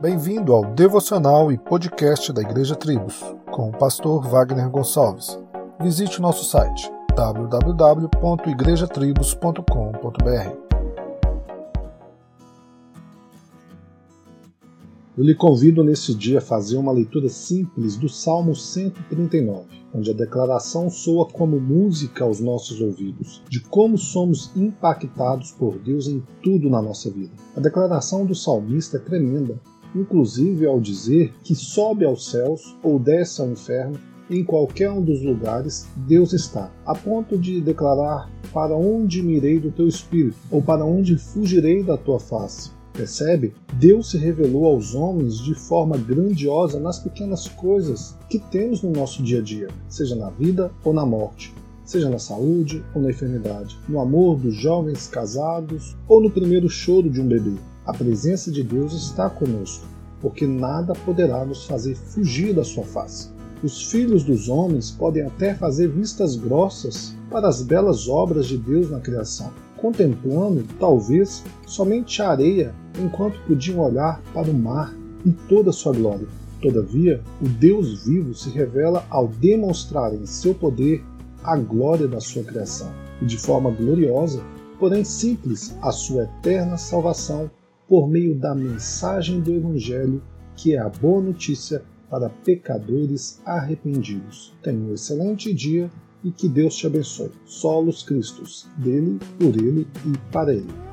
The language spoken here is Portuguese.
Bem-vindo ao devocional e podcast da Igreja Tribos, com o pastor Wagner Gonçalves. Visite o nosso site www.igrejatribos.com.br. Eu lhe convido nesse dia a fazer uma leitura simples do Salmo 139, onde a declaração soa como música aos nossos ouvidos, de como somos impactados por Deus em tudo na nossa vida. A declaração do salmista é tremenda, inclusive ao dizer que sobe aos céus ou desce ao inferno, em qualquer um dos lugares Deus está, a ponto de declarar: Para onde mirei do teu espírito, ou para onde fugirei da tua face? Percebe? Deus se revelou aos homens de forma grandiosa nas pequenas coisas que temos no nosso dia a dia, seja na vida ou na morte, seja na saúde ou na enfermidade, no amor dos jovens casados ou no primeiro choro de um bebê. A presença de Deus está conosco, porque nada poderá nos fazer fugir da sua face. Os filhos dos homens podem até fazer vistas grossas para as belas obras de Deus na criação, contemplando, talvez, somente a areia enquanto podiam olhar para o mar em toda a sua glória. Todavia, o Deus vivo se revela ao demonstrar em seu poder a glória da sua criação, e de forma gloriosa, porém simples, a sua eterna salvação por meio da mensagem do Evangelho, que é a boa notícia para pecadores arrependidos. Tenha um excelente dia e que Deus te abençoe. Solos Cristos, dele, por ele e para ele.